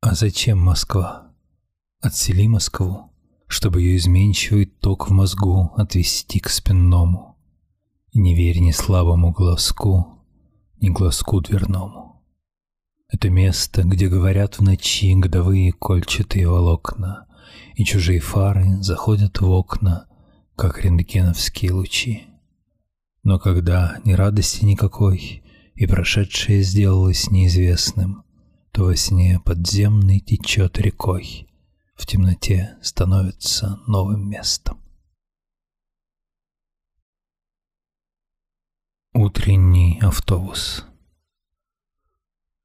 А зачем Москва? Отсели Москву, чтобы ее изменчивый ток в мозгу отвести к спинному. И не верь ни слабому глазку, ни глазку дверному. Это место, где говорят в ночи годовые кольчатые волокна, и чужие фары заходят в окна, как рентгеновские лучи. Но когда ни радости никакой, и прошедшее сделалось неизвестным, то во сне подземный течет рекой, в темноте становится новым местом. Утренний автобус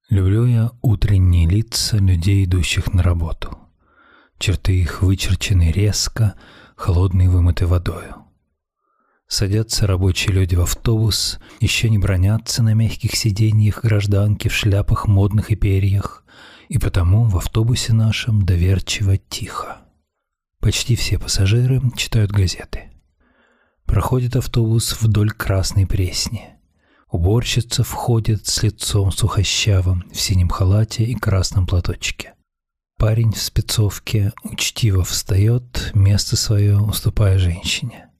Люблю я утренние лица людей, идущих на работу. Черты их вычерчены резко, холодной вымытой водою. Садятся рабочие люди в автобус, еще не бронятся на мягких сиденьях гражданки в шляпах модных и перьях, и потому в автобусе нашем доверчиво тихо. Почти все пассажиры читают газеты. Проходит автобус вдоль Красной Пресни. Уборщица входит с лицом сухощавым в синем халате и красном платочке. Парень в спецовке учтиво встает, место свое уступая женщине.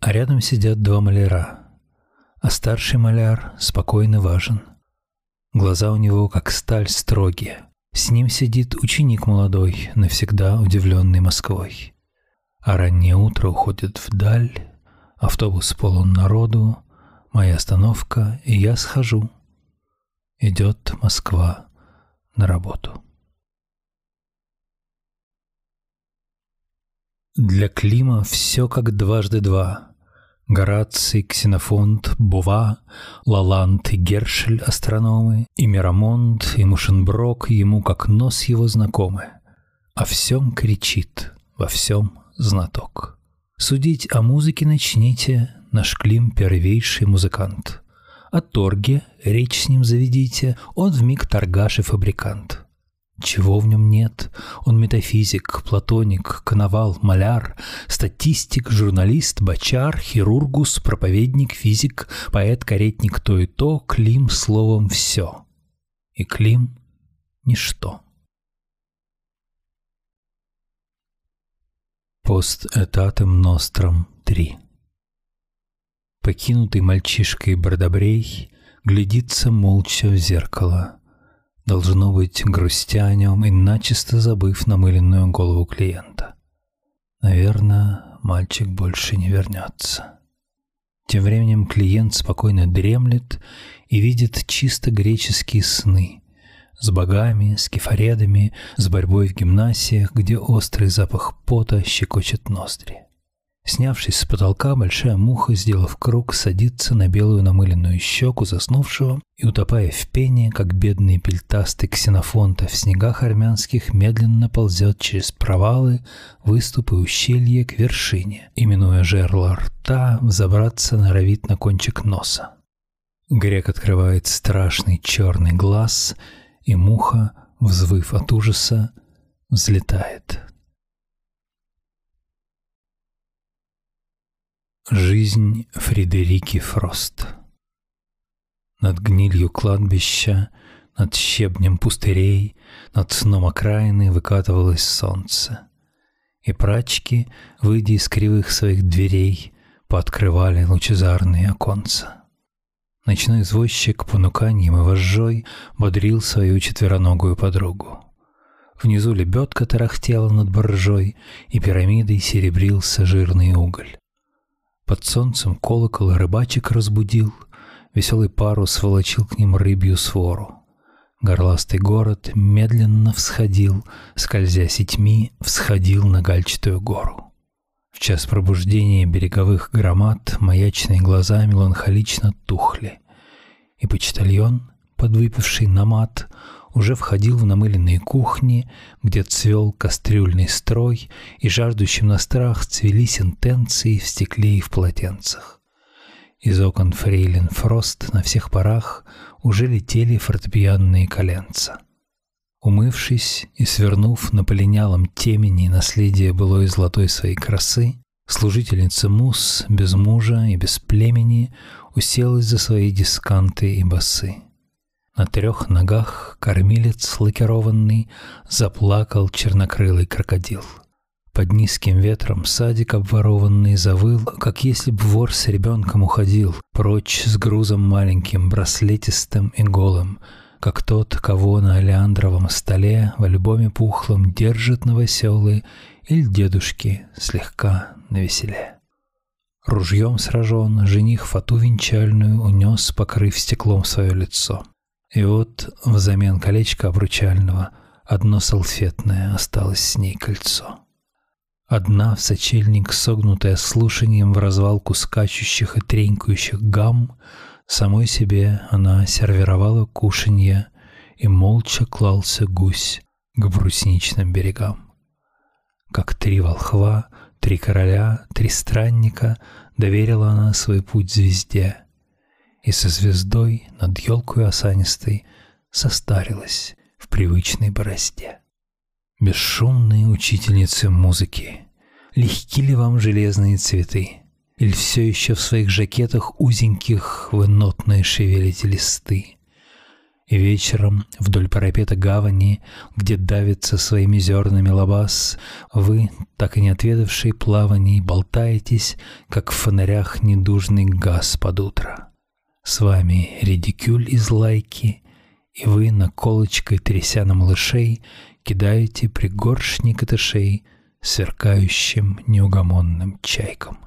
А рядом сидят два маляра, а старший маляр спокойно важен. Глаза у него, как сталь, строгие. С ним сидит ученик молодой, навсегда удивленный Москвой. А раннее утро уходит вдаль, автобус полон народу, моя остановка, и я схожу. Идет Москва на работу. Для Клима все как дважды два. Гораций, Ксенофонт, Бува, Лаланд и Гершель – астрономы, и Мирамонт, и Мушенброк ему как нос его знакомы. О всем кричит, во всем знаток. Судить о музыке начните, наш Клим первейший музыкант. О торге речь с ним заведите, он вмиг торгаш и фабрикант. Чего в нем нет? Он метафизик, платоник, коновал, маляр, статистик, журналист, бочар, хирургус, проповедник, физик, поэт, каретник, то и то, Клим словом все. И Клим — ничто. Пост этатем ностром 3 Покинутый мальчишкой Бардобрей глядится молча в зеркало — должно быть, грустя о нем и начисто забыв намыленную голову клиента. Наверное, мальчик больше не вернется. Тем временем клиент спокойно дремлет и видит чисто греческие сны с богами, с кефаредами, с борьбой в гимнасиях, где острый запах пота щекочет ноздри. Снявшись с потолка, большая муха, сделав круг, садится на белую намыленную щеку заснувшего и, утопая в пене, как бедный пельтастый ксенофонта в снегах армянских, медленно ползет через провалы, выступы ущелья к вершине, именуя жерло рта, взобраться норовит на кончик носа. Грек открывает страшный черный глаз, и муха, взвыв от ужаса, взлетает. Жизнь Фредерики Фрост Над гнилью кладбища, над щебнем пустырей, Над сном окраины выкатывалось солнце. И прачки, выйдя из кривых своих дверей, Пооткрывали лучезарные оконца. Ночной извозчик понуканьем и вожжой Бодрил свою четвероногую подругу. Внизу лебедка тарахтела над боржой, И пирамидой серебрился жирный уголь. Под солнцем колокол рыбачек разбудил, Веселый парус волочил к ним рыбью свору. Горластый город медленно всходил, Скользя сетьми, всходил на гальчатую гору. В час пробуждения береговых громад Маячные глаза меланхолично тухли, И почтальон, подвыпивший на мат, уже входил в намыленные кухни, где цвел кастрюльный строй, и жаждущим на страх цвели сентенции в стекле и в полотенцах. Из окон фрейлин Фрост на всех парах уже летели фортепианные коленца. Умывшись и свернув на полинялом темени наследие былой золотой своей красы, служительница Мус без мужа и без племени уселась за свои дисканты и басы. На трех ногах кормилец лакированный Заплакал чернокрылый крокодил. Под низким ветром садик обворованный завыл, Как если б вор с ребенком уходил Прочь с грузом маленьким, браслетистым и голым, Как тот, кого на олеандровом столе В альбоме пухлом держит новоселы Или дедушки слегка навеселе. Ружьем сражен, жених фату венчальную Унес, покрыв стеклом свое лицо. И вот взамен колечка обручального Одно салфетное осталось с ней кольцо. Одна в сочельник, согнутая слушанием в развалку скачущих и тренькающих гам, самой себе она сервировала кушанье, и молча клался гусь к брусничным берегам. Как три волхва, три короля, три странника доверила она свой путь звезде, и со звездой над елкой осанистой состарилась в привычной борозде. Бесшумные учительницы музыки, легки ли вам железные цветы? Или все еще в своих жакетах узеньких вы нотные шевелите листы? И вечером вдоль парапета гавани, где давится своими зернами лабаз, вы, так и не отведавшие плаваний, болтаетесь, как в фонарях недужный газ под утро. С вами редикюль из лайки, и вы, наколочкой тряся на малышей, кидаете пригоршни катышей сверкающим неугомонным чайкам.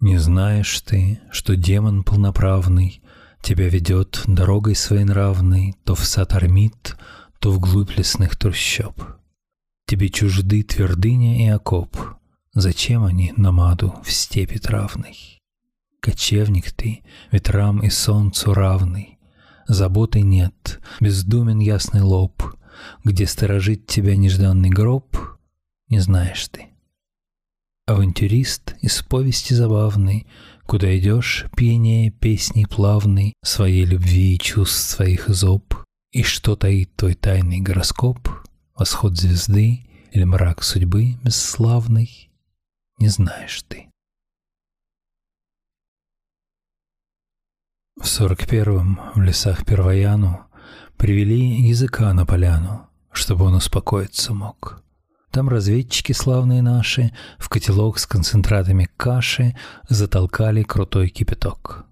Не знаешь ты, что демон полноправный Тебя ведет дорогой своенравной То в сад Армит, то вглубь лесных трущоб. Тебе чужды твердыня и окоп, Зачем они намаду в степи травной? Кочевник ты, ветрам и солнцу равный, Заботы нет, бездумен ясный лоб, Где сторожит тебя нежданный гроб, Не знаешь ты. Авантюрист из повести забавной, Куда идешь, пение песней плавной Своей любви и чувств своих зоб, И что таит твой тайный гороскоп, Восход звезды или мрак судьбы бесславный, Не знаешь ты. В сорок первом в лесах Первояну Привели языка на поляну, Чтобы он успокоиться мог. Там разведчики славные наши В котелок с концентратами каши Затолкали крутой кипяток.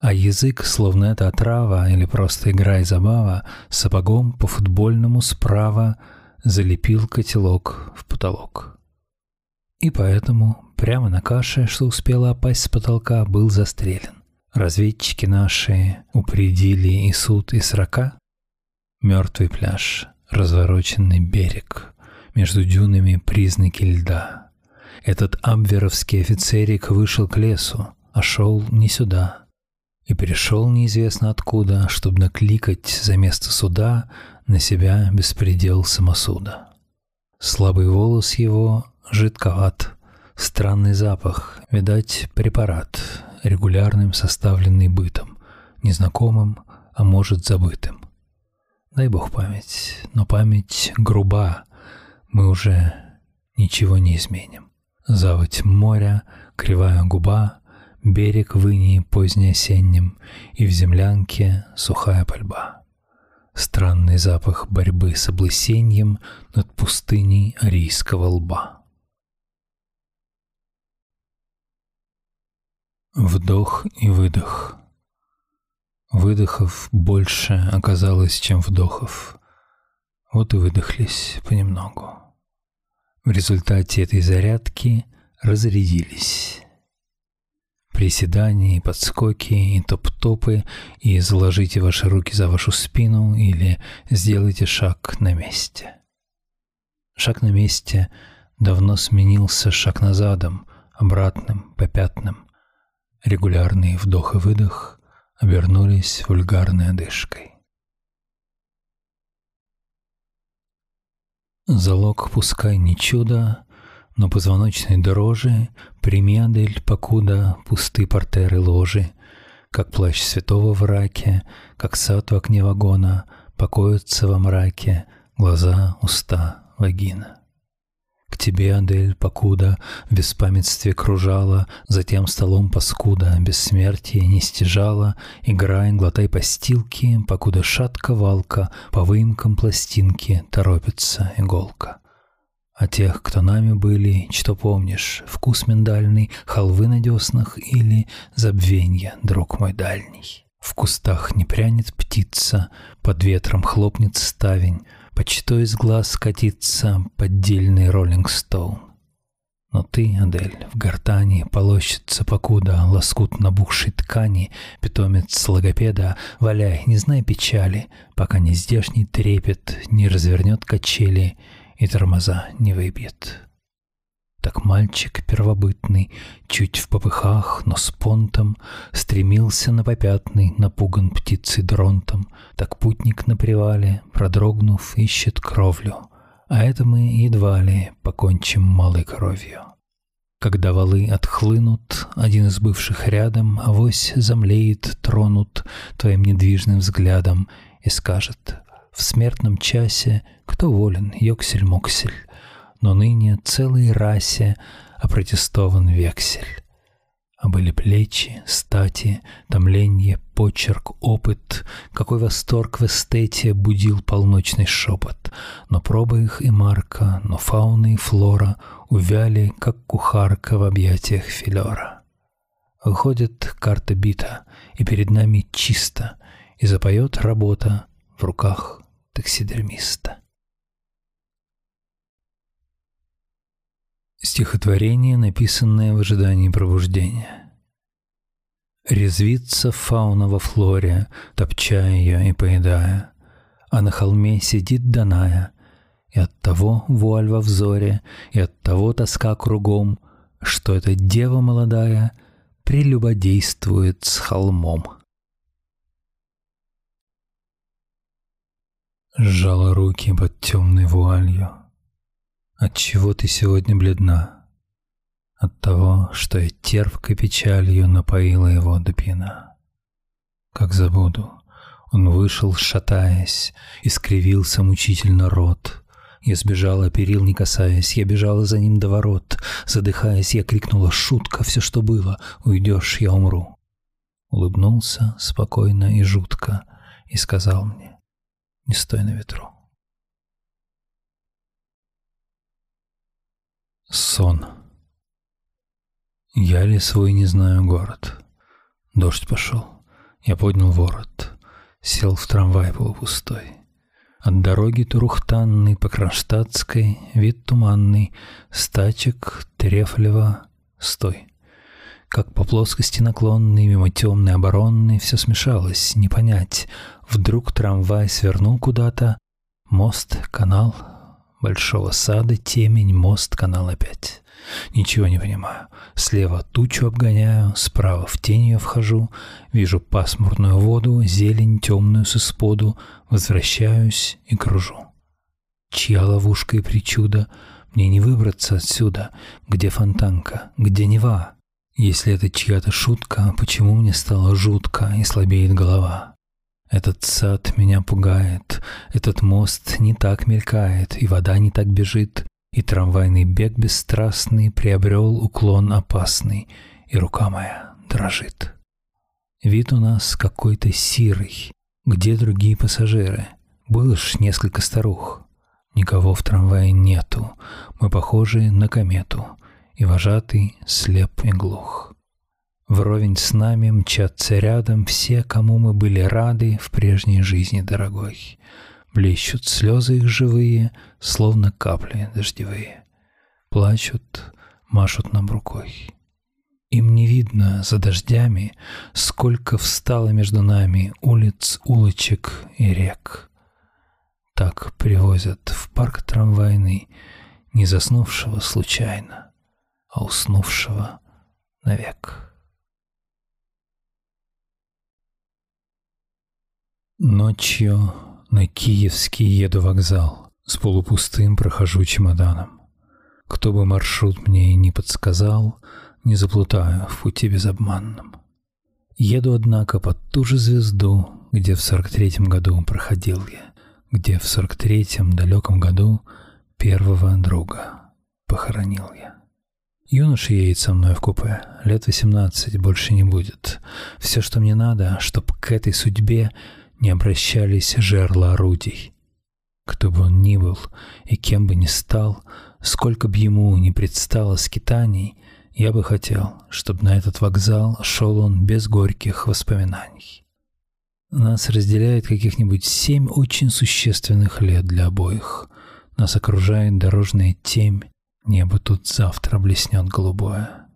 А язык, словно это отрава Или просто игра и забава, Сапогом по-футбольному справа Залепил котелок в потолок. И поэтому прямо на каше, что успела опасть с потолка, был застрелен. Разведчики наши упредили и суд, и срока. Мертвый пляж, развороченный берег, между дюнами признаки льда. Этот абверовский офицерик вышел к лесу, а шел не сюда. И пришел неизвестно откуда, чтобы накликать за место суда на себя беспредел самосуда. Слабый волос его жидковат, странный запах, видать, препарат, регулярным, составленный бытом, незнакомым, а может забытым. Дай бог память, но память груба, мы уже ничего не изменим. Заводь моря, кривая губа, берег в инии позднеосенним, и в землянке сухая пальба. Странный запах борьбы с облысеньем над пустыней арийского лба. Вдох и выдох. Выдохов больше оказалось, чем вдохов. Вот и выдохлись понемногу. В результате этой зарядки разрядились. Приседания и подскоки, и топ-топы, и заложите ваши руки за вашу спину или сделайте шаг на месте. Шаг на месте давно сменился шаг назадом, обратным, попятным. Регулярный вдох и выдох обернулись вульгарной одышкой. Залог пускай не чудо, но позвоночной дрожи Прими, Адель, покуда пусты портеры ложи, Как плащ святого в раке, как сад в окне вагона Покоятся во мраке глаза, уста, вагина. К тебе, Адель, покуда в беспамятстве кружала, Затем столом паскуда бессмертие не стяжала, Играй, глотай постилки, покуда шатка валка По выемкам пластинки торопится иголка. А тех, кто нами были, что помнишь, Вкус миндальный, халвы на деснах Или забвенье, друг мой дальний. В кустах не прянет птица, Под ветром хлопнет ставень, Почто из глаз катится поддельный Роллинг Стоун. Но ты, Адель, в гортани полощется покуда Лоскут набухшей ткани, питомец логопеда, Валяй, не знай печали, пока не здешний трепет Не развернет качели и тормоза не выбьет. Так мальчик первобытный, чуть в попыхах, но с понтом, Стремился на попятный, напуган птицей дронтом. Так путник на привале, продрогнув, ищет кровлю, А это мы едва ли покончим малой кровью. Когда валы отхлынут, один из бывших рядом, Авось замлеет, тронут твоим недвижным взглядом И скажет, в смертном часе, кто волен, ёксель-моксель, но ныне целой расе опротестован вексель. А были плечи, стати, томленье, почерк, опыт, Какой восторг в эстете будил полночный шепот. Но проба их и марка, но фауна и флора Увяли, как кухарка в объятиях филера. Выходит карта бита, и перед нами чисто, И запоет работа в руках таксидермиста. Стихотворение, написанное в ожидании пробуждения. Резвится фауна во флоре, топча ее и поедая, А на холме сидит Даная, И от того вуаль во взоре, И от того тоска кругом, Что эта дева молодая Прелюбодействует с холмом. Сжала руки под темной вуалью, от чего ты сегодня бледна? От того, что я терпкой печалью напоила его до пьяна. Как забуду, он вышел, шатаясь, и скривился мучительно рот. Я сбежала, перил не касаясь, я бежала за ним до ворот. Задыхаясь, я крикнула «Шутка, все, что было, уйдешь, я умру». Улыбнулся спокойно и жутко и сказал мне «Не стой на ветру». Сон. Я ли свой не знаю город. Дождь пошел. Я поднял ворот. Сел в трамвай полупустой. От дороги Турухтанной по Кронштадтской Вид туманный, стачек Трефлева, стой. Как по плоскости наклонный, мимо темной оборонной, Все смешалось, не понять. Вдруг трамвай свернул куда-то, Мост, канал, большого сада, темень, мост, канал опять. Ничего не понимаю. Слева тучу обгоняю, справа в тень ее вхожу, вижу пасмурную воду, зелень темную с исподу, возвращаюсь и кружу. Чья ловушка и причуда? Мне не выбраться отсюда. Где фонтанка? Где Нева? Если это чья-то шутка, почему мне стало жутко и слабеет голова? Этот сад меня пугает, этот мост не так мелькает, и вода не так бежит, и трамвайный бег бесстрастный приобрел уклон опасный, и рука моя дрожит. Вид у нас какой-то сирый, где другие пассажиры? Было ж несколько старух. Никого в трамвае нету, мы похожи на комету, и вожатый слеп и глух. Вровень с нами мчатся рядом все, кому мы были рады в прежней жизни дорогой. Блещут слезы их живые, словно капли дождевые. Плачут, машут нам рукой. Им не видно за дождями, сколько встало между нами улиц, улочек и рек. Так привозят в парк трамвайный не заснувшего случайно, а уснувшего навек. Ночью на Киевский еду вокзал, С полупустым прохожу чемоданом. Кто бы маршрут мне и не подсказал, Не заплутаю в пути безобманном. Еду, однако, под ту же звезду, Где в сорок третьем году проходил я, Где в сорок третьем далеком году Первого друга похоронил я. Юноша едет со мной в купе, лет восемнадцать, больше не будет. Все, что мне надо, чтоб к этой судьбе не обращались жерла орудий. Кто бы он ни был и кем бы ни стал, сколько бы ему ни предстало скитаний, я бы хотел, чтобы на этот вокзал шел он без горьких воспоминаний. Нас разделяет каких-нибудь семь очень существенных лет для обоих. Нас окружает дорожная темь, небо тут завтра блеснет голубое.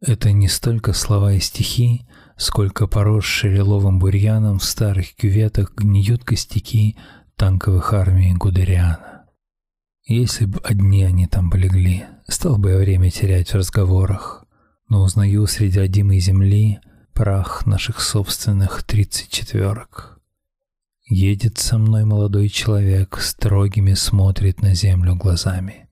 Это не столько слова и стихи, сколько поросшие лиловым бурьяном в старых кюветах гниют костяки танковых армий Гудериана. Если бы одни они там полегли, стал бы я время терять в разговорах, но узнаю среди одимой земли прах наших собственных тридцать четверок. Едет со мной молодой человек, строгими смотрит на землю глазами.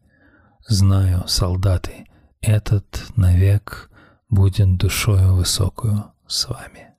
Знаю, солдаты, этот навек будет душою высокую с вами.